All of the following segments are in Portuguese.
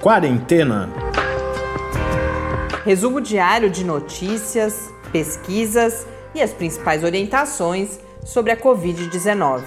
Quarentena. Resumo diário de notícias, pesquisas e as principais orientações sobre a Covid-19.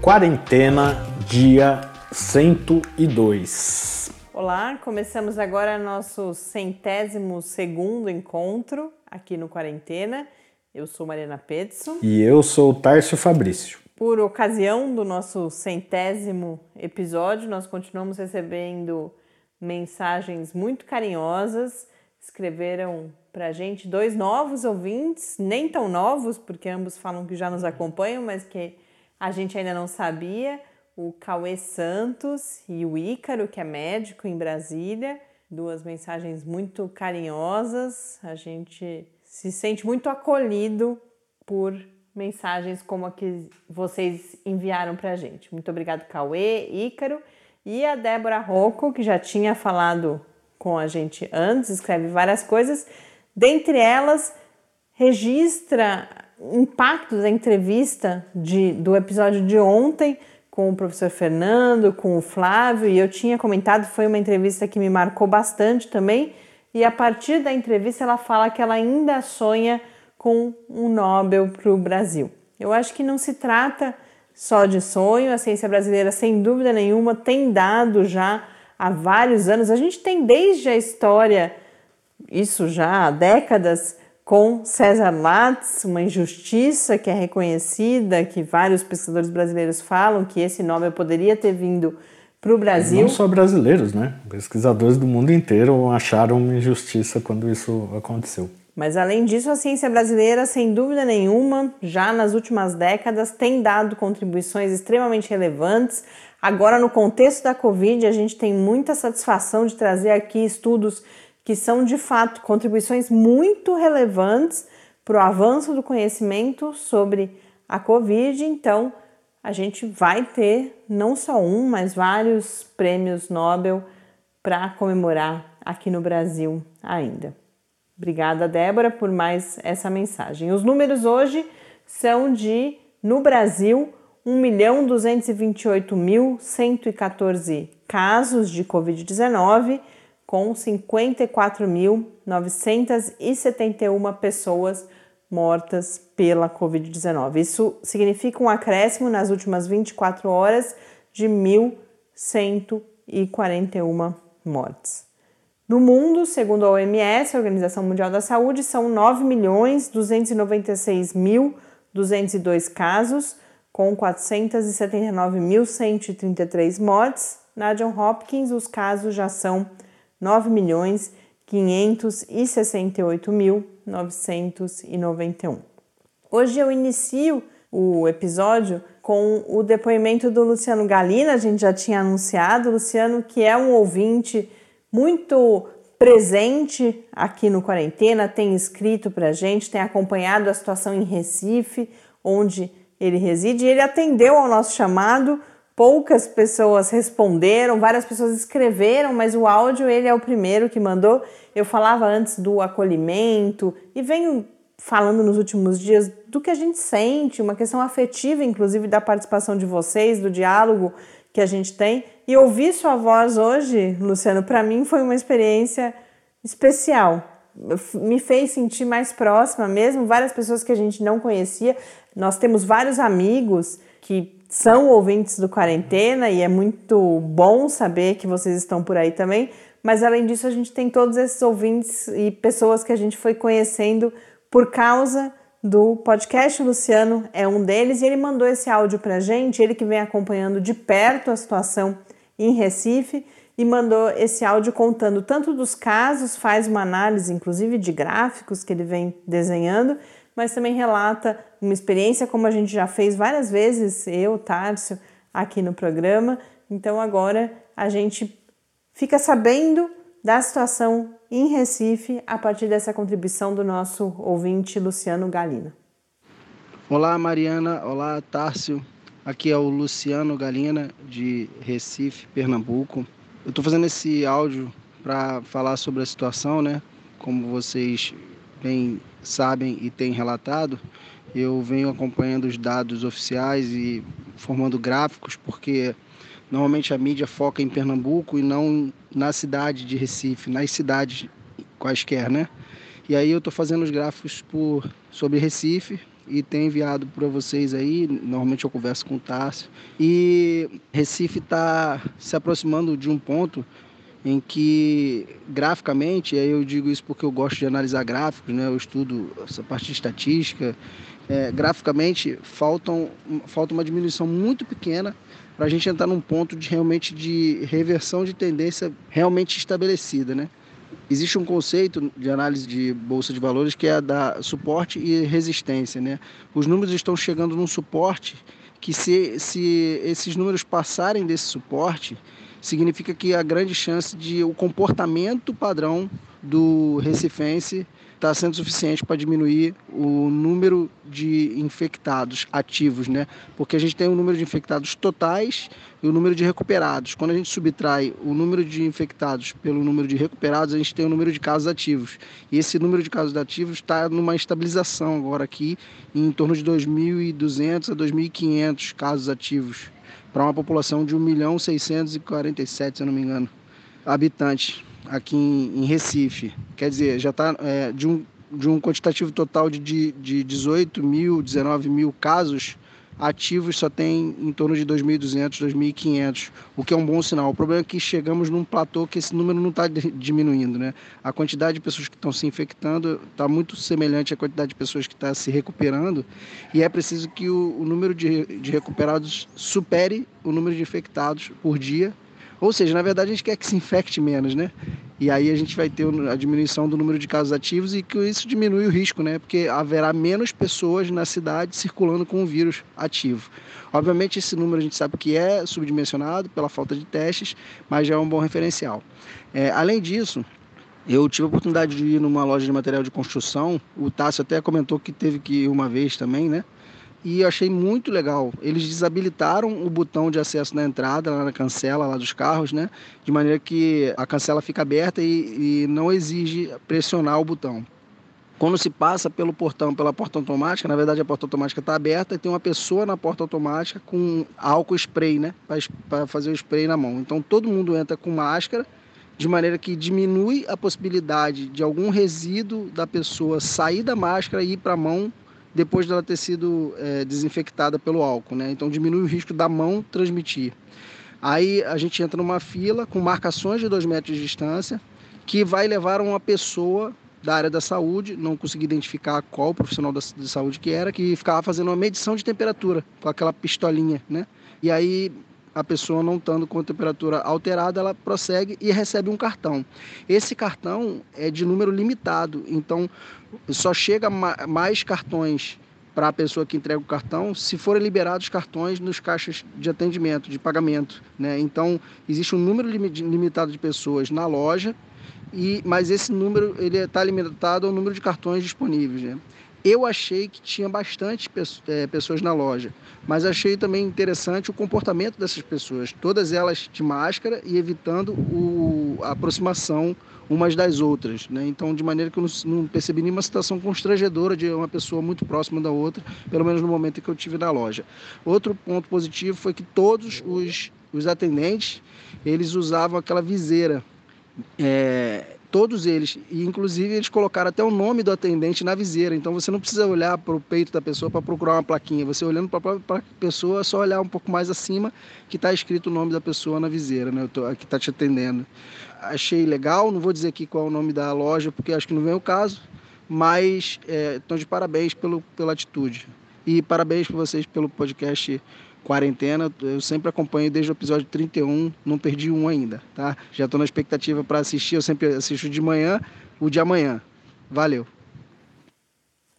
Quarentena, dia 102. Olá, começamos agora nosso centésimo segundo encontro aqui no Quarentena. Eu sou Mariana Pedson. E eu sou o Tárcio Fabrício. Por ocasião do nosso centésimo episódio, nós continuamos recebendo mensagens muito carinhosas. Escreveram para a gente dois novos ouvintes, nem tão novos, porque ambos falam que já nos acompanham, mas que a gente ainda não sabia. O Cauê Santos e o Ícaro, que é médico em Brasília. Duas mensagens muito carinhosas. A gente se sente muito acolhido por mensagens como a que vocês enviaram para a gente. Muito obrigado, Cauê, Ícaro e a Débora Rocco, que já tinha falado com a gente antes, escreve várias coisas. Dentre elas, registra impactos da entrevista de, do episódio de ontem com o professor Fernando, com o Flávio, e eu tinha comentado, foi uma entrevista que me marcou bastante também. E a partir da entrevista, ela fala que ela ainda sonha com um Nobel para o Brasil. Eu acho que não se trata só de sonho, a ciência brasileira, sem dúvida nenhuma, tem dado já há vários anos. A gente tem desde a história, isso já há décadas, com César Lattes, uma injustiça que é reconhecida, que vários pesquisadores brasileiros falam que esse Nobel poderia ter vindo para o Brasil. Não só brasileiros, né? Pesquisadores do mundo inteiro acharam uma injustiça quando isso aconteceu. Mas além disso, a ciência brasileira, sem dúvida nenhuma, já nas últimas décadas tem dado contribuições extremamente relevantes. Agora, no contexto da Covid, a gente tem muita satisfação de trazer aqui estudos que são de fato contribuições muito relevantes para o avanço do conhecimento sobre a Covid. Então, a gente vai ter não só um, mas vários prêmios Nobel para comemorar aqui no Brasil ainda. Obrigada, Débora, por mais essa mensagem. Os números hoje são de, no Brasil, 1.228.114 casos de Covid-19, com 54.971 pessoas mortas pela Covid-19. Isso significa um acréscimo nas últimas 24 horas de 1.141 mortes. No mundo, segundo a OMS, a Organização Mundial da Saúde, são 9.296.202 casos, com 479.133 mortes. Na John Hopkins, os casos já são 9.568.991. Hoje eu inicio o episódio com o depoimento do Luciano Galina, a gente já tinha anunciado, Luciano, que é um ouvinte muito presente aqui no Quarentena, tem escrito para a gente, tem acompanhado a situação em Recife, onde ele reside, e ele atendeu ao nosso chamado. Poucas pessoas responderam, várias pessoas escreveram, mas o áudio ele é o primeiro que mandou. Eu falava antes do acolhimento e venho falando nos últimos dias do que a gente sente, uma questão afetiva, inclusive da participação de vocês, do diálogo que a gente tem. E ouvir sua voz hoje, Luciano, para mim foi uma experiência especial. Me fez sentir mais próxima mesmo, várias pessoas que a gente não conhecia. Nós temos vários amigos que são ouvintes do Quarentena e é muito bom saber que vocês estão por aí também. Mas além disso, a gente tem todos esses ouvintes e pessoas que a gente foi conhecendo por causa do podcast. Luciano é um deles e ele mandou esse áudio para a gente, ele que vem acompanhando de perto a situação em Recife e mandou esse áudio contando tanto dos casos, faz uma análise inclusive de gráficos que ele vem desenhando, mas também relata uma experiência como a gente já fez várias vezes, eu, Tárcio, aqui no programa. Então agora a gente fica sabendo da situação em Recife a partir dessa contribuição do nosso ouvinte Luciano Galina. Olá, Mariana. Olá, Tárcio. Aqui é o Luciano Galina, de Recife, Pernambuco. Eu estou fazendo esse áudio para falar sobre a situação, né? Como vocês bem sabem e têm relatado, eu venho acompanhando os dados oficiais e formando gráficos, porque normalmente a mídia foca em Pernambuco e não na cidade de Recife, nas cidades quaisquer, né? E aí eu estou fazendo os gráficos por, sobre Recife e tenho enviado para vocês aí. Normalmente eu converso com o Tarso. E Recife está se aproximando de um ponto em que graficamente, aí eu digo isso porque eu gosto de analisar gráficos, né? eu estudo essa parte de estatística, é, graficamente faltam, falta uma diminuição muito pequena para a gente entrar num ponto de realmente de reversão de tendência realmente estabelecida, né? Existe um conceito de análise de bolsa de valores que é da suporte e resistência, né? Os números estão chegando num suporte que se, se esses números passarem desse suporte, significa que há grande chance de o comportamento padrão do recifense está sendo suficiente para diminuir o número de infectados ativos, né? Porque a gente tem o número de infectados totais e o número de recuperados. Quando a gente subtrai o número de infectados pelo número de recuperados, a gente tem o número de casos ativos. E esse número de casos ativos está numa estabilização agora aqui, em torno de 2.200 a 2.500 casos ativos para uma população de 1 milhão 647, se eu não me engano, habitantes aqui em, em Recife. Quer dizer, já está é, de, um, de um quantitativo total de, de, de 18 mil, 19 mil casos ativos só tem em torno de 2.200, 2.500, o que é um bom sinal. O problema é que chegamos num platô que esse número não está diminuindo, né? A quantidade de pessoas que estão se infectando está muito semelhante à quantidade de pessoas que está se recuperando e é preciso que o, o número de, de recuperados supere o número de infectados por dia ou seja, na verdade a gente quer que se infecte menos, né? E aí a gente vai ter a diminuição do número de casos ativos e que isso diminui o risco, né? Porque haverá menos pessoas na cidade circulando com o vírus ativo. Obviamente esse número a gente sabe que é subdimensionado pela falta de testes, mas já é um bom referencial. É, além disso, eu tive a oportunidade de ir numa loja de material de construção. O Tássio até comentou que teve que ir uma vez também, né? E eu achei muito legal. Eles desabilitaram o botão de acesso na entrada, lá na cancela lá dos carros, né? De maneira que a cancela fica aberta e, e não exige pressionar o botão. Quando se passa pelo portão, pela porta automática, na verdade a porta automática está aberta e tem uma pessoa na porta automática com álcool spray, né? Para fazer o spray na mão. Então todo mundo entra com máscara, de maneira que diminui a possibilidade de algum resíduo da pessoa sair da máscara e ir para a mão depois dela ter sido é, desinfectada pelo álcool, né? Então diminui o risco da mão transmitir. Aí a gente entra numa fila com marcações de dois metros de distância, que vai levar uma pessoa da área da saúde, não consegui identificar qual profissional da, de saúde que era, que ficava fazendo uma medição de temperatura com aquela pistolinha, né? E aí a pessoa não estando com a temperatura alterada, ela prossegue e recebe um cartão. Esse cartão é de número limitado, então só chega mais cartões para a pessoa que entrega o cartão se forem liberados cartões nos caixas de atendimento, de pagamento. Né? Então, existe um número limitado de pessoas na loja, e, mas esse número ele está limitado ao número de cartões disponíveis. Né? Eu achei que tinha bastante é, pessoas na loja, mas achei também interessante o comportamento dessas pessoas, todas elas de máscara e evitando o, a aproximação umas das outras. Né? Então, de maneira que eu não, não, percebi nenhuma situação constrangedora de uma pessoa muito próxima da outra, pelo menos no momento em que eu tive na loja. Outro ponto positivo foi que todos os, os atendentes eles usavam aquela viseira. É, todos eles, e inclusive eles colocaram até o nome do atendente na viseira, então você não precisa olhar para o peito da pessoa para procurar uma plaquinha, você olhando para a pessoa, é só olhar um pouco mais acima que está escrito o nome da pessoa na viseira, né, que está te atendendo. Achei legal, não vou dizer aqui qual é o nome da loja, porque acho que não vem o caso, mas estão é, de parabéns pelo, pela atitude. E parabéns para vocês pelo podcast quarentena, eu sempre acompanho desde o episódio 31, não perdi um ainda, tá? Já estou na expectativa para assistir, eu sempre assisto de manhã, o de amanhã. Valeu.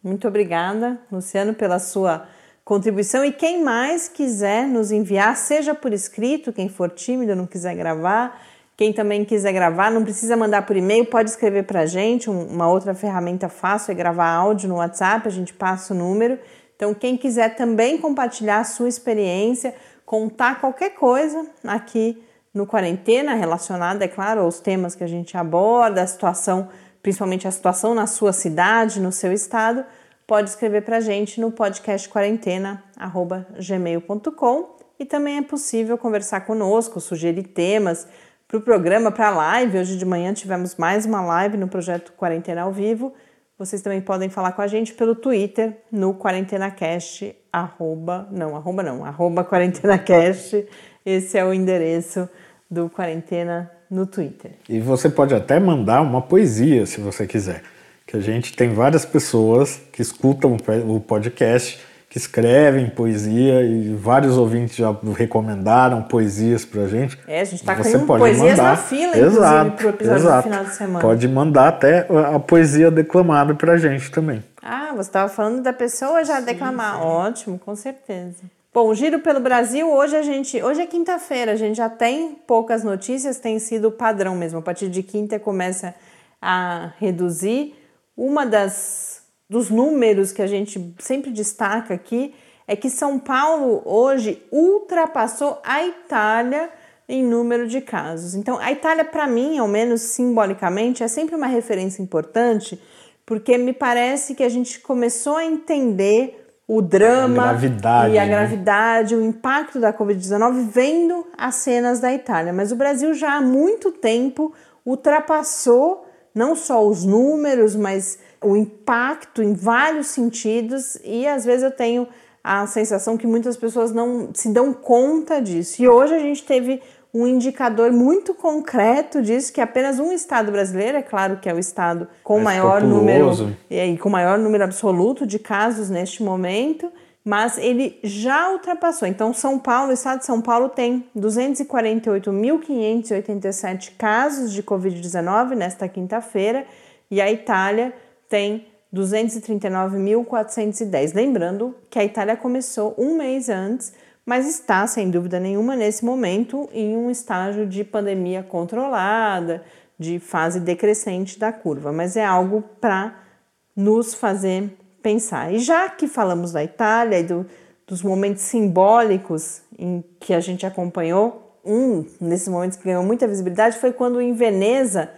Muito obrigada, Luciano, pela sua contribuição. E quem mais quiser nos enviar, seja por escrito, quem for tímido, não quiser gravar, quem também quiser gravar, não precisa mandar por e-mail, pode escrever para a gente. Uma outra ferramenta fácil é gravar áudio no WhatsApp, a gente passa o número. Então, quem quiser também compartilhar a sua experiência, contar qualquer coisa aqui no Quarentena, relacionada, é claro, aos temas que a gente aborda, a situação principalmente a situação na sua cidade, no seu estado, pode escrever para a gente no podcast quarentena@gmail.com e também é possível conversar conosco, sugerir temas para o programa, para a live. Hoje de manhã tivemos mais uma live no projeto Quarentena ao Vivo. Vocês também podem falar com a gente pelo Twitter, no QuarentenaCast, arroba, não, arroba não, arroba QuarentenaCast. Esse é o endereço do Quarentena no Twitter. E você pode até mandar uma poesia, se você quiser. Que a gente tem várias pessoas que escutam o podcast que escrevem poesia e vários ouvintes já recomendaram poesias pra gente. É, a gente tá Você com pode poesias mandar. na fila, exato, pro episódio exato. do final de semana. Pode mandar até a poesia declamada pra gente também. Ah, você estava falando da pessoa já sim, declamar. Sim. Ótimo, com certeza. Bom, giro pelo Brasil, hoje a gente, hoje é quinta-feira, a gente já tem poucas notícias, tem sido padrão mesmo. A partir de quinta começa a reduzir. Uma das dos números que a gente sempre destaca aqui é que São Paulo hoje ultrapassou a Itália em número de casos. Então, a Itália, para mim, ao menos simbolicamente, é sempre uma referência importante, porque me parece que a gente começou a entender o drama a e a né? gravidade, o impacto da Covid-19 vendo as cenas da Itália. Mas o Brasil já há muito tempo ultrapassou não só os números, mas o impacto em vários sentidos e às vezes eu tenho a sensação que muitas pessoas não se dão conta disso. E hoje a gente teve um indicador muito concreto disso, que apenas um estado brasileiro, é claro que é o estado com Mais maior populoso. número e com maior número absoluto de casos neste momento, mas ele já ultrapassou. Então, São Paulo, o estado de São Paulo tem 248.587 casos de Covid-19 nesta quinta-feira e a Itália tem 239.410. Lembrando que a Itália começou um mês antes, mas está, sem dúvida nenhuma, nesse momento em um estágio de pandemia controlada, de fase decrescente da curva, mas é algo para nos fazer pensar. E já que falamos da Itália e do, dos momentos simbólicos em que a gente acompanhou, um desses momentos que ganhou muita visibilidade foi quando em Veneza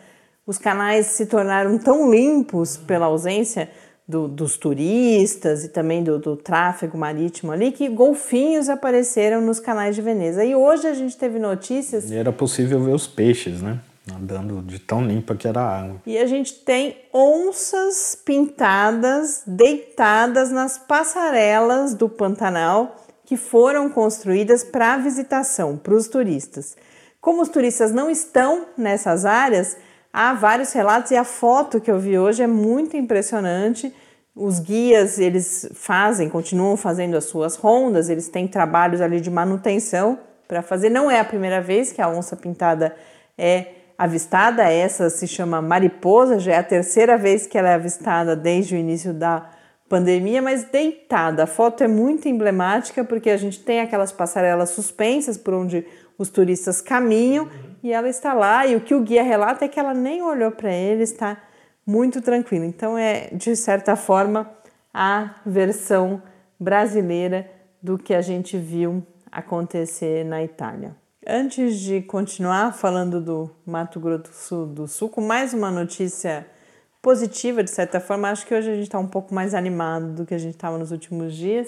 os canais se tornaram tão limpos pela ausência do, dos turistas e também do, do, tráfego marítimo ali que golfinhos apareceram nos canais de Veneza. E hoje a gente teve notícias. E era possível ver os peixes, né? Nadando de tão limpa que era a água. E a gente tem onças pintadas, deitadas nas passarelas do Pantanal que foram construídas para visitação, para os turistas. Como os turistas não estão nessas áreas, Há vários relatos e a foto que eu vi hoje é muito impressionante. Os guias, eles fazem, continuam fazendo as suas rondas, eles têm trabalhos ali de manutenção para fazer. Não é a primeira vez que a onça pintada é avistada, essa se chama mariposa, já é a terceira vez que ela é avistada desde o início da pandemia, mas deitada. A foto é muito emblemática porque a gente tem aquelas passarelas suspensas por onde os turistas caminham e ela está lá. E o que o guia relata é que ela nem olhou para ele, está muito tranquila. Então, é de certa forma a versão brasileira do que a gente viu acontecer na Itália. Antes de continuar falando do Mato Grosso do Sul, com mais uma notícia positiva, de certa forma, acho que hoje a gente está um pouco mais animado do que a gente estava nos últimos dias.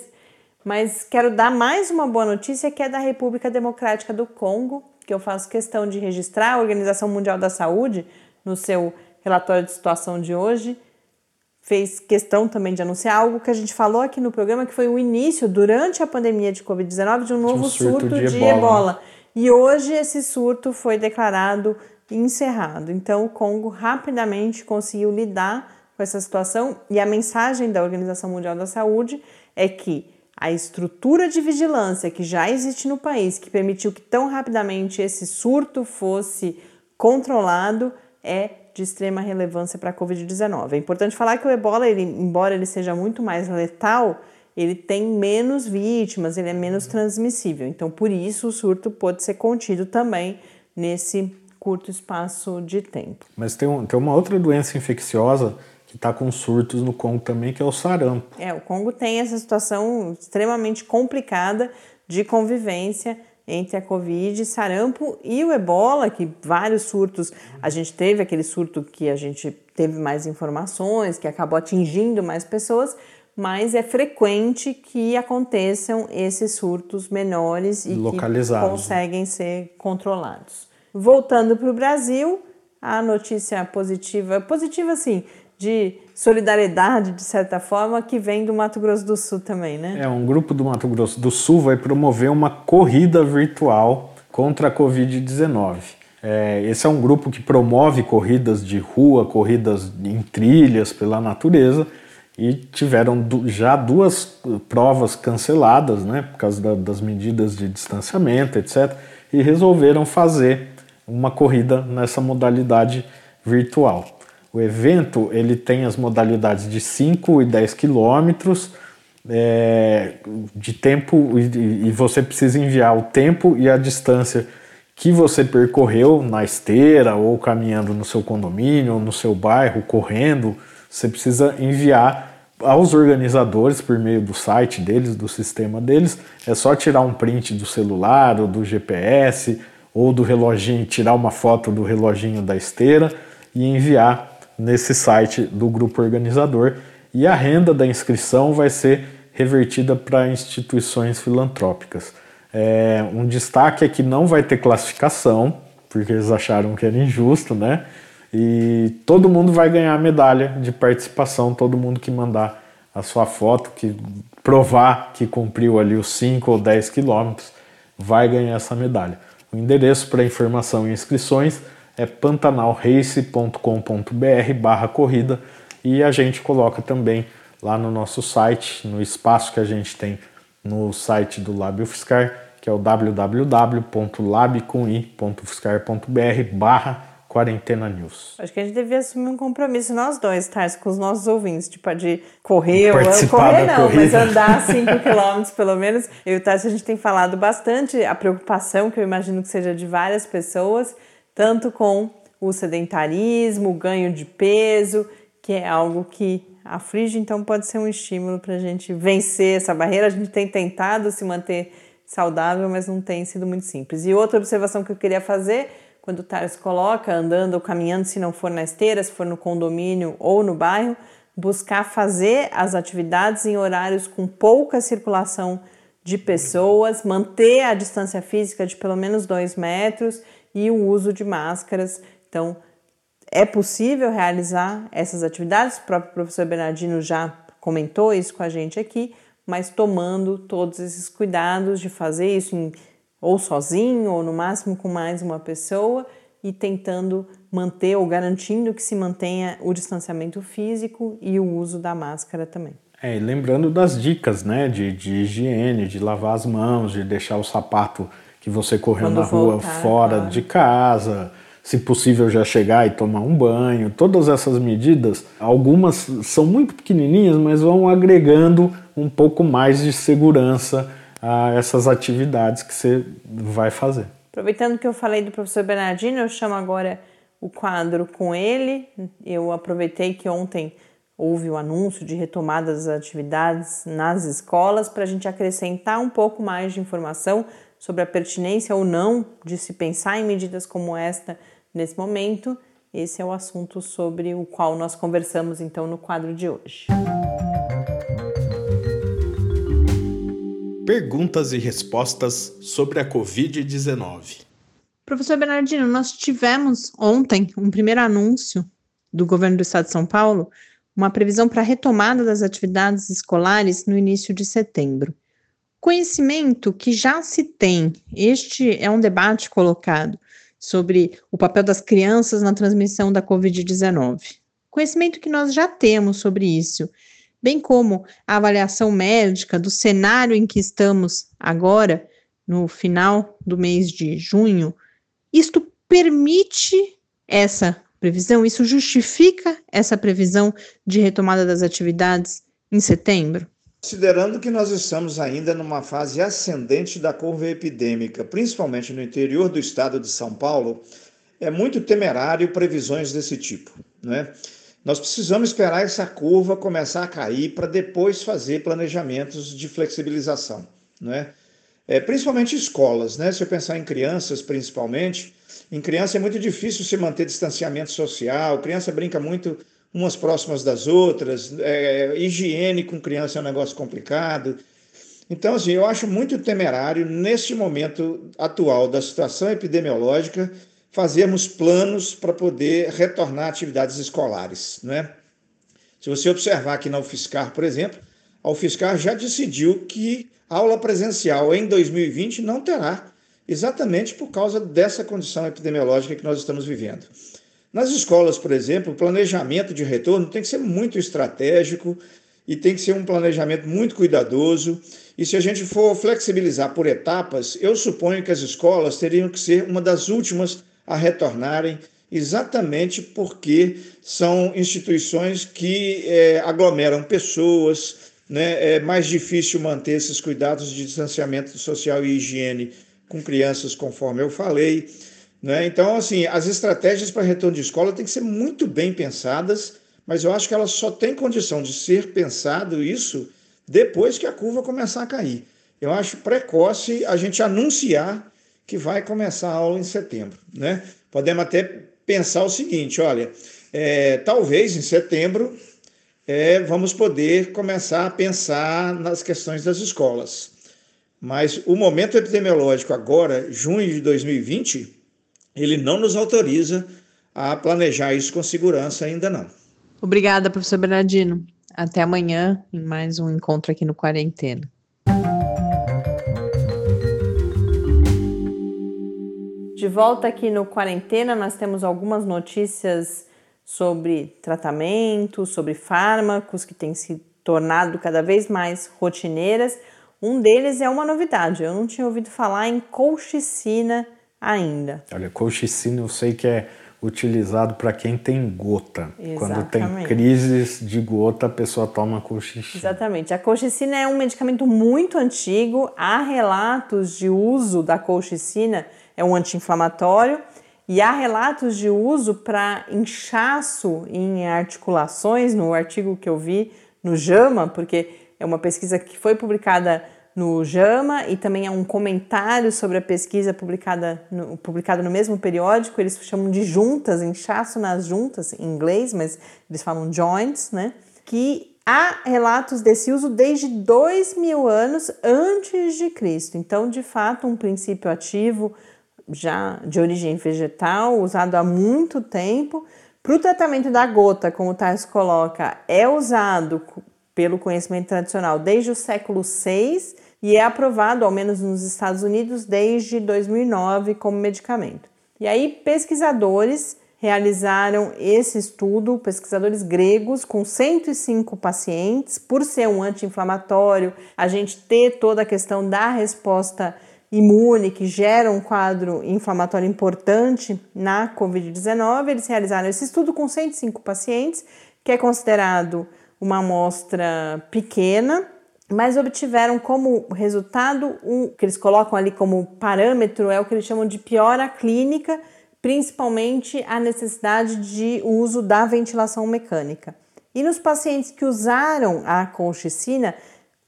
Mas quero dar mais uma boa notícia que é da República Democrática do Congo, que eu faço questão de registrar. A Organização Mundial da Saúde, no seu relatório de situação de hoje, fez questão também de anunciar algo que a gente falou aqui no programa, que foi o início, durante a pandemia de Covid-19, de um novo de um surto, surto, de, de ebola. ebola. E hoje esse surto foi declarado encerrado. Então o Congo rapidamente conseguiu lidar com essa situação e a mensagem da Organização Mundial da Saúde é que a estrutura de vigilância que já existe no país, que permitiu que tão rapidamente esse surto fosse controlado, é de extrema relevância para a Covid-19. É importante falar que o ebola, ele, embora ele seja muito mais letal, ele tem menos vítimas, ele é menos transmissível. Então, por isso, o surto pode ser contido também nesse curto espaço de tempo. Mas tem, um, tem uma outra doença infecciosa que está com surtos no Congo também, que é o sarampo. É, o Congo tem essa situação extremamente complicada de convivência entre a Covid, sarampo e o ebola, que vários surtos, a gente teve aquele surto que a gente teve mais informações, que acabou atingindo mais pessoas, mas é frequente que aconteçam esses surtos menores e que né? conseguem ser controlados. Voltando para o Brasil, a notícia positiva, positiva sim, de solidariedade, de certa forma, que vem do Mato Grosso do Sul também, né? É, um grupo do Mato Grosso do Sul vai promover uma corrida virtual contra a Covid-19. É, esse é um grupo que promove corridas de rua, corridas em trilhas pela natureza e tiveram já duas provas canceladas, né, por causa da, das medidas de distanciamento, etc., e resolveram fazer uma corrida nessa modalidade virtual. O evento ele tem as modalidades de 5 e 10 quilômetros é, de tempo e, e você precisa enviar o tempo e a distância que você percorreu na esteira ou caminhando no seu condomínio ou no seu bairro, correndo, você precisa enviar aos organizadores por meio do site deles, do sistema deles. É só tirar um print do celular ou do GPS ou do reloginho, tirar uma foto do reloginho da esteira e enviar nesse site do grupo organizador. E a renda da inscrição vai ser revertida para instituições filantrópicas. É, um destaque é que não vai ter classificação, porque eles acharam que era injusto, né? E todo mundo vai ganhar a medalha de participação, todo mundo que mandar a sua foto, que provar que cumpriu ali os 5 ou 10 quilômetros, vai ganhar essa medalha. O endereço para informação e inscrições é pantanalrace.com.br barra corrida e a gente coloca também lá no nosso site, no espaço que a gente tem no site do Lab UFSCar, que é o www.labcomI.fiscar.br barra Quarentena News. Acho que a gente devia assumir um compromisso, nós dois, Tars, com os nossos ouvintes, tipo, de correr, ou correr não, corrida. mas andar 5 quilômetros pelo menos. Eu e o Tars, a gente tem falado bastante a preocupação, que eu imagino que seja de várias pessoas, tanto com o sedentarismo, o ganho de peso, que é algo que aflige, então pode ser um estímulo para a gente vencer essa barreira. A gente tem tentado se manter saudável, mas não tem sido muito simples. E outra observação que eu queria fazer quando o Thales coloca andando ou caminhando, se não for na esteira, se for no condomínio ou no bairro, buscar fazer as atividades em horários com pouca circulação de pessoas, manter a distância física de pelo menos dois metros e o uso de máscaras. Então, é possível realizar essas atividades, o próprio professor Bernardino já comentou isso com a gente aqui, mas tomando todos esses cuidados de fazer isso em ou sozinho, ou no máximo com mais uma pessoa, e tentando manter ou garantindo que se mantenha o distanciamento físico e o uso da máscara também. É, e lembrando das dicas, né, de, de higiene, de lavar as mãos, de deixar o sapato que você correu Quando na rua voltar, fora claro. de casa, se possível já chegar e tomar um banho. Todas essas medidas, algumas são muito pequenininhas, mas vão agregando um pouco mais de segurança a essas atividades que você vai fazer. Aproveitando que eu falei do professor Bernardino, eu chamo agora o quadro com ele. Eu aproveitei que ontem houve o anúncio de retomada das atividades nas escolas para a gente acrescentar um pouco mais de informação sobre a pertinência ou não de se pensar em medidas como esta nesse momento. Esse é o assunto sobre o qual nós conversamos então no quadro de hoje. Perguntas e respostas sobre a Covid-19. Professor Bernardino, nós tivemos ontem um primeiro anúncio do governo do estado de São Paulo, uma previsão para a retomada das atividades escolares no início de setembro. Conhecimento que já se tem, este é um debate colocado sobre o papel das crianças na transmissão da Covid-19. Conhecimento que nós já temos sobre isso, bem como a avaliação médica do cenário em que estamos agora, no final do mês de junho, isto permite essa previsão? Isso justifica essa previsão de retomada das atividades em setembro? Considerando que nós estamos ainda numa fase ascendente da curva epidêmica, principalmente no interior do estado de São Paulo, é muito temerário previsões desse tipo, né? Nós precisamos esperar essa curva começar a cair para depois fazer planejamentos de flexibilização, né? é, principalmente escolas, né? Se eu pensar em crianças, principalmente, em criança é muito difícil se manter distanciamento social, criança brinca muito umas próximas das outras, é, higiene com criança é um negócio complicado. Então, assim, eu acho muito temerário, neste momento atual da situação epidemiológica, fazermos planos para poder retornar atividades escolares. Né? Se você observar aqui na UFSCar, por exemplo, a UFSCar já decidiu que aula presencial em 2020 não terá, exatamente por causa dessa condição epidemiológica que nós estamos vivendo. Nas escolas, por exemplo, o planejamento de retorno tem que ser muito estratégico e tem que ser um planejamento muito cuidadoso. E se a gente for flexibilizar por etapas, eu suponho que as escolas teriam que ser uma das últimas a retornarem, exatamente porque são instituições que é, aglomeram pessoas, né? é mais difícil manter esses cuidados de distanciamento social e higiene com crianças, conforme eu falei. Né? Então, assim, as estratégias para retorno de escola têm que ser muito bem pensadas, mas eu acho que elas só têm condição de ser pensado isso depois que a curva começar a cair. Eu acho precoce a gente anunciar que vai começar a aula em setembro. Né? Podemos até pensar o seguinte: olha, é, talvez em setembro é, vamos poder começar a pensar nas questões das escolas. Mas o momento epidemiológico agora, junho de 2020, ele não nos autoriza a planejar isso com segurança ainda não. Obrigada, professor Bernardino. Até amanhã em mais um encontro aqui no Quarentena. De volta aqui no Quarentena, nós temos algumas notícias sobre tratamento, sobre fármacos que têm se tornado cada vez mais rotineiras. Um deles é uma novidade, eu não tinha ouvido falar em colchicina ainda. Olha, colchicina eu sei que é utilizado para quem tem gota. Exatamente. Quando tem crises de gota, a pessoa toma colchicina. Exatamente. A colchicina é um medicamento muito antigo. Há relatos de uso da colchicina é um anti-inflamatório e há relatos de uso para inchaço em articulações, no artigo que eu vi no JAMA, porque é uma pesquisa que foi publicada no JAMA e também há um comentário sobre a pesquisa publicada no, publicado no mesmo periódico. Eles chamam de juntas, inchaço nas juntas, em inglês, mas eles falam joints, né? Que há relatos desse uso desde dois mil anos antes de Cristo. Então, de fato, um princípio ativo já de origem vegetal, usado há muito tempo. Para o tratamento da gota, como o Tais coloca, é usado pelo conhecimento tradicional desde o século VI e é aprovado, ao menos nos Estados Unidos, desde 2009 como medicamento. E aí, pesquisadores realizaram esse estudo, pesquisadores gregos, com 105 pacientes, por ser um anti-inflamatório, a gente ter toda a questão da resposta imune que gera um quadro inflamatório importante na Covid-19. Eles realizaram esse estudo com 105 pacientes, que é considerado uma amostra pequena, mas obtiveram como resultado o que eles colocam ali como parâmetro é o que eles chamam de piora clínica, principalmente a necessidade de uso da ventilação mecânica. E nos pacientes que usaram a colchicina,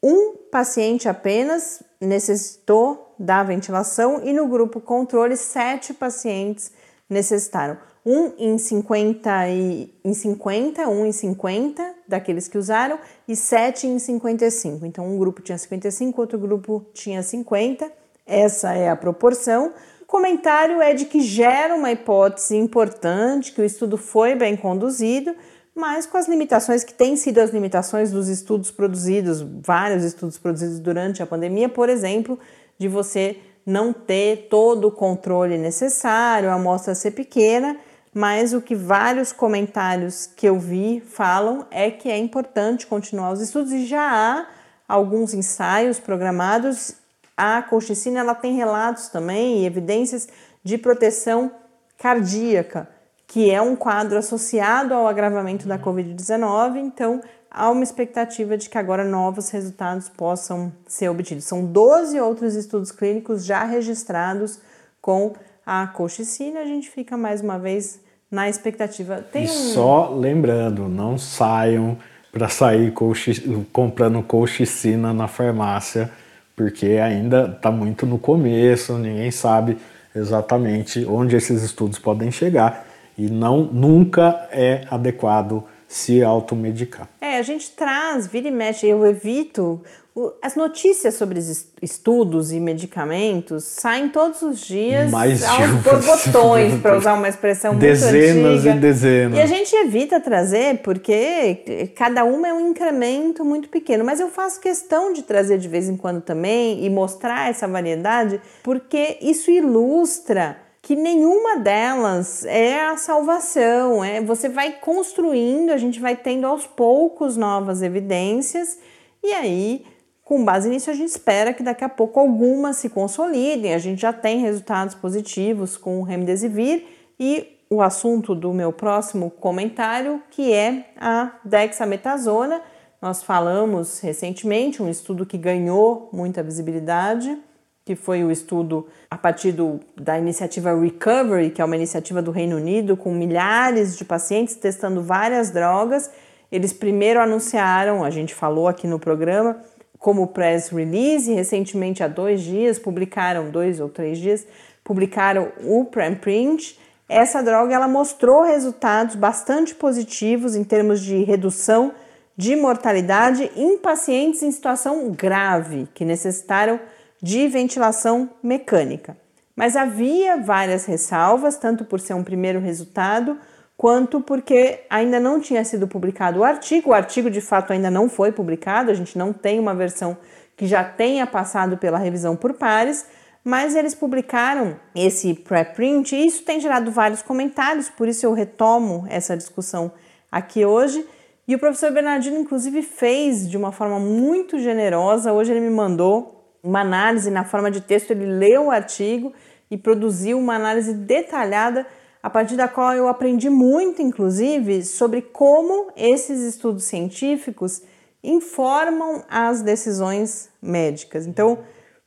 um paciente apenas necessitou da ventilação e no grupo controle, sete pacientes necessitaram. Um em 50 e em 50, um em 50 daqueles que usaram e sete em 55. Então um grupo tinha 55, outro grupo tinha 50. Essa é a proporção. O comentário é de que gera uma hipótese importante, que o estudo foi bem conduzido, mas com as limitações que têm sido as limitações dos estudos produzidos, vários estudos produzidos durante a pandemia, por exemplo, de você não ter todo o controle necessário, a amostra ser pequena, mas o que vários comentários que eu vi falam é que é importante continuar os estudos e já há alguns ensaios programados. A colchicina ela tem relatos também e evidências de proteção cardíaca que é um quadro associado ao agravamento da Covid-19, então há uma expectativa de que agora novos resultados possam ser obtidos. São 12 outros estudos clínicos já registrados com a colchicina, a gente fica mais uma vez na expectativa. Tem e um... só lembrando, não saiam para sair colchi... comprando colchicina na farmácia, porque ainda está muito no começo, ninguém sabe exatamente onde esses estudos podem chegar e não nunca é adequado se automedicar. É, a gente traz, vira e mexe, eu evito as notícias sobre estudos e medicamentos saem todos os dias Mais aos borbotões, para usar uma expressão dezenas muito antiga. e dezenas. E a gente evita trazer porque cada uma é um incremento muito pequeno, mas eu faço questão de trazer de vez em quando também e mostrar essa variedade, porque isso ilustra que nenhuma delas é a salvação, é você vai construindo, a gente vai tendo aos poucos novas evidências e aí com base nisso, a gente espera que daqui a pouco algumas se consolidem. A gente já tem resultados positivos com o Remdesivir e o assunto do meu próximo comentário, que é a dexametasona. Nós falamos recentemente um estudo que ganhou muita visibilidade, que foi o estudo a partir do, da iniciativa Recovery, que é uma iniciativa do Reino Unido, com milhares de pacientes testando várias drogas. Eles primeiro anunciaram, a gente falou aqui no programa, como press release, recentemente há dois dias, publicaram, dois ou três dias, publicaram o preprint. Essa droga ela mostrou resultados bastante positivos em termos de redução de mortalidade em pacientes em situação grave, que necessitaram de ventilação mecânica. Mas havia várias ressalvas, tanto por ser um primeiro resultado, quanto porque ainda não tinha sido publicado o artigo. O artigo de fato ainda não foi publicado, a gente não tem uma versão que já tenha passado pela revisão por pares, mas eles publicaram esse preprint e isso tem gerado vários comentários, por isso eu retomo essa discussão aqui hoje. E o professor Bernardino, inclusive, fez de uma forma muito generosa. Hoje ele me mandou uma análise na forma de texto, ele leu o artigo e produziu uma análise detalhada a partir da qual eu aprendi muito, inclusive, sobre como esses estudos científicos informam as decisões médicas. Então,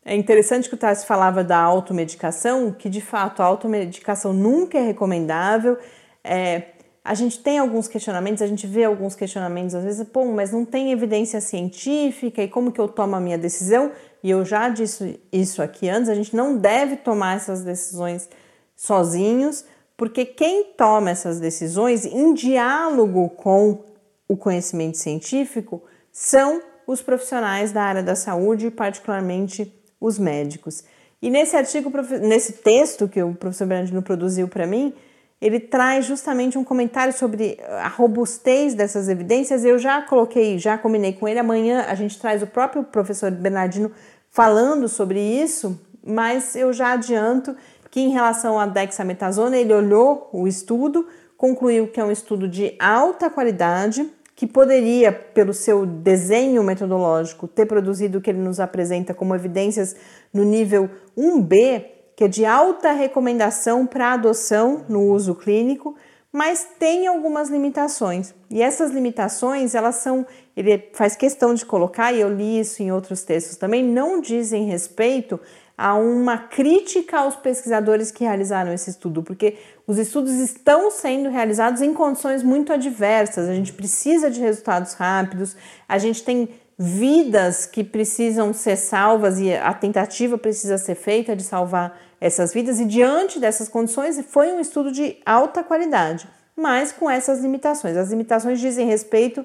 é interessante que o Tassi falava da automedicação, que de fato a automedicação nunca é recomendável. É, a gente tem alguns questionamentos, a gente vê alguns questionamentos às vezes, pô, mas não tem evidência científica e como que eu tomo a minha decisão? E eu já disse isso aqui antes, a gente não deve tomar essas decisões sozinhos, porque quem toma essas decisões em diálogo com o conhecimento científico são os profissionais da área da saúde, particularmente os médicos. E nesse artigo, nesse texto que o professor Brandino produziu para mim, ele traz justamente um comentário sobre a robustez dessas evidências. Eu já coloquei, já combinei com ele. Amanhã a gente traz o próprio professor Bernardino falando sobre isso, mas eu já adianto que em relação à dexametasona, ele olhou o estudo, concluiu que é um estudo de alta qualidade, que poderia, pelo seu desenho metodológico, ter produzido o que ele nos apresenta como evidências no nível 1B, que é de alta recomendação para adoção no uso clínico, mas tem algumas limitações. E essas limitações, elas são, ele faz questão de colocar, e eu li isso em outros textos também, não dizem respeito a uma crítica aos pesquisadores que realizaram esse estudo, porque os estudos estão sendo realizados em condições muito adversas. A gente precisa de resultados rápidos, a gente tem vidas que precisam ser salvas e a tentativa precisa ser feita de salvar essas vidas, e diante dessas condições foi um estudo de alta qualidade, mas com essas limitações. As limitações dizem respeito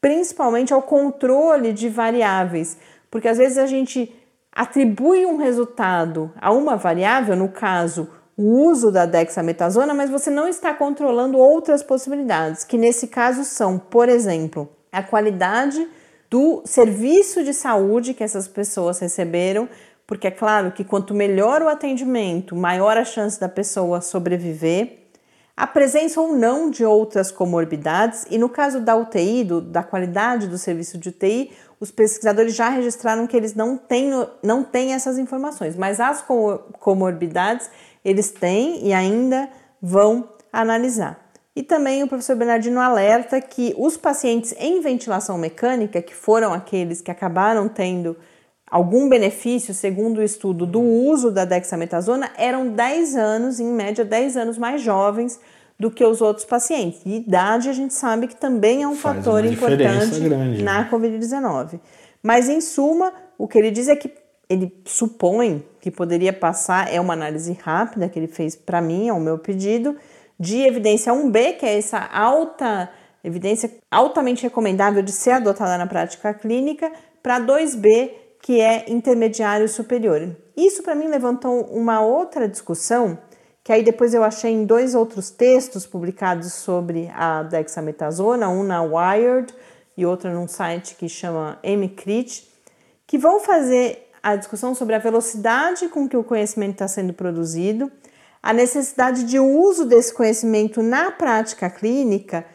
principalmente ao controle de variáveis, porque às vezes a gente atribui um resultado a uma variável, no caso, o uso da dexametasona, mas você não está controlando outras possibilidades, que nesse caso são, por exemplo, a qualidade do serviço de saúde que essas pessoas receberam, porque é claro que quanto melhor o atendimento, maior a chance da pessoa sobreviver, a presença ou não de outras comorbidades, e no caso da UTI, do, da qualidade do serviço de UTI, os pesquisadores já registraram que eles não têm, não têm essas informações, mas as comorbidades eles têm e ainda vão analisar. E também o professor Bernardino alerta que os pacientes em ventilação mecânica, que foram aqueles que acabaram tendo algum benefício, segundo o estudo, do uso da dexametasona, eram 10 anos, em média 10 anos mais jovens do que os outros pacientes. E idade a gente sabe que também é um Faz fator importante grande. na Covid-19. Mas em suma, o que ele diz é que ele supõe que poderia passar, é uma análise rápida que ele fez para mim, ao meu pedido, de evidência 1B, que é essa alta evidência altamente recomendável de ser adotada na prática clínica, para 2B, que é intermediário superior. Isso para mim levantou uma outra discussão, que aí depois eu achei em dois outros textos publicados sobre a dexametasona, um na Wired e outro num site que chama MCRIT, que vão fazer a discussão sobre a velocidade com que o conhecimento está sendo produzido, a necessidade de uso desse conhecimento na prática clínica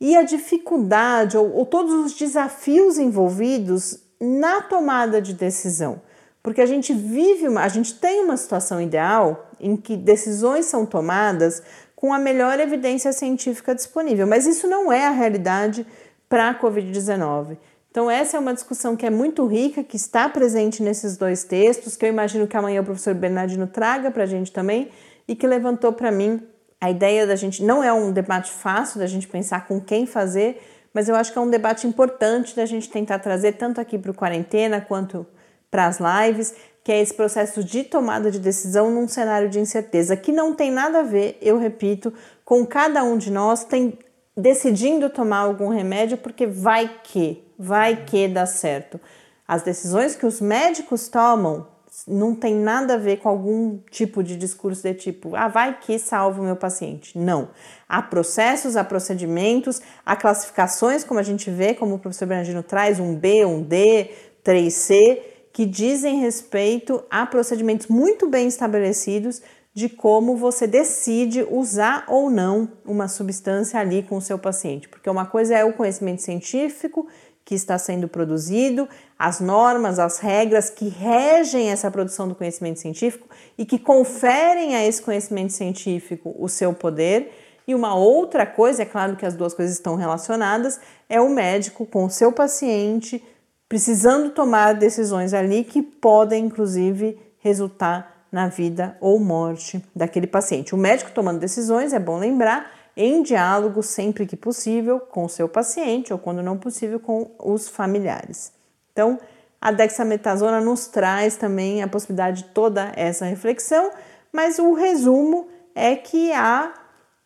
e a dificuldade ou, ou todos os desafios envolvidos na tomada de decisão. Porque a gente vive, uma, a gente tem uma situação ideal em que decisões são tomadas com a melhor evidência científica disponível, mas isso não é a realidade para a Covid-19. Então, essa é uma discussão que é muito rica, que está presente nesses dois textos, que eu imagino que amanhã o professor Bernardino traga para a gente também, e que levantou para mim a ideia da gente. Não é um debate fácil da gente pensar com quem fazer, mas eu acho que é um debate importante da gente tentar trazer tanto aqui para o quarentena quanto para as lives, que é esse processo de tomada de decisão num cenário de incerteza, que não tem nada a ver, eu repito, com cada um de nós tem decidindo tomar algum remédio porque vai que, vai que dá certo. As decisões que os médicos tomam não tem nada a ver com algum tipo de discurso de tipo, ah, vai que salva o meu paciente. Não. Há processos, há procedimentos, há classificações, como a gente vê, como o professor Bernardino traz, um B, um D, 3C, que dizem respeito a procedimentos muito bem estabelecidos de como você decide usar ou não uma substância ali com o seu paciente. Porque uma coisa é o conhecimento científico que está sendo produzido, as normas, as regras que regem essa produção do conhecimento científico e que conferem a esse conhecimento científico o seu poder. E uma outra coisa, é claro que as duas coisas estão relacionadas, é o médico com o seu paciente precisando tomar decisões ali que podem, inclusive, resultar na vida ou morte daquele paciente. O médico tomando decisões, é bom lembrar, em diálogo sempre que possível com o seu paciente ou quando não possível com os familiares. Então, a dexametasona nos traz também a possibilidade de toda essa reflexão, mas o resumo é que há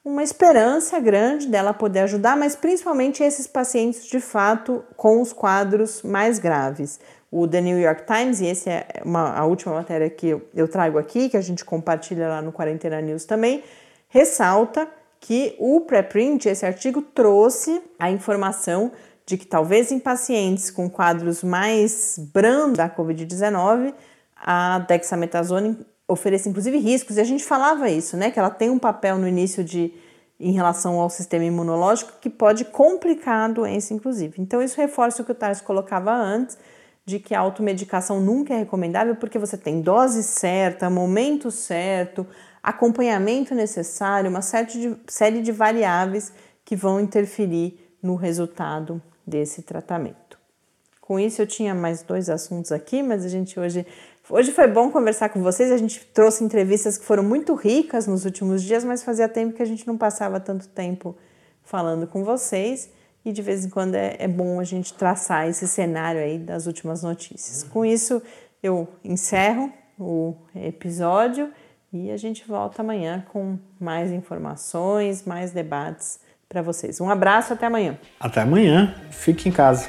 uma esperança grande dela poder ajudar, mas principalmente esses pacientes de fato com os quadros mais graves. O The New York Times, e essa é uma, a última matéria que eu, trago aqui, que a gente compartilha lá no Quarentena News também, ressalta que o preprint, esse artigo, trouxe a informação de que talvez em pacientes com quadros mais brandos da COVID-19, a dexametasona ofereça inclusive riscos, e a gente falava isso, né, que ela tem um papel no início de em relação ao sistema imunológico que pode complicar a doença, inclusive. Então, isso reforça o que o Tars colocava antes, de que a automedicação nunca é recomendável porque você tem dose certa, momento certo, acompanhamento necessário, uma série de, série de variáveis que vão interferir no resultado desse tratamento. Com isso, eu tinha mais dois assuntos aqui, mas a gente hoje. Hoje foi bom conversar com vocês. A gente trouxe entrevistas que foram muito ricas nos últimos dias, mas fazia tempo que a gente não passava tanto tempo falando com vocês. E de vez em quando é, é bom a gente traçar esse cenário aí das últimas notícias. Com isso, eu encerro o episódio e a gente volta amanhã com mais informações, mais debates para vocês. Um abraço, até amanhã. Até amanhã. Fique em casa.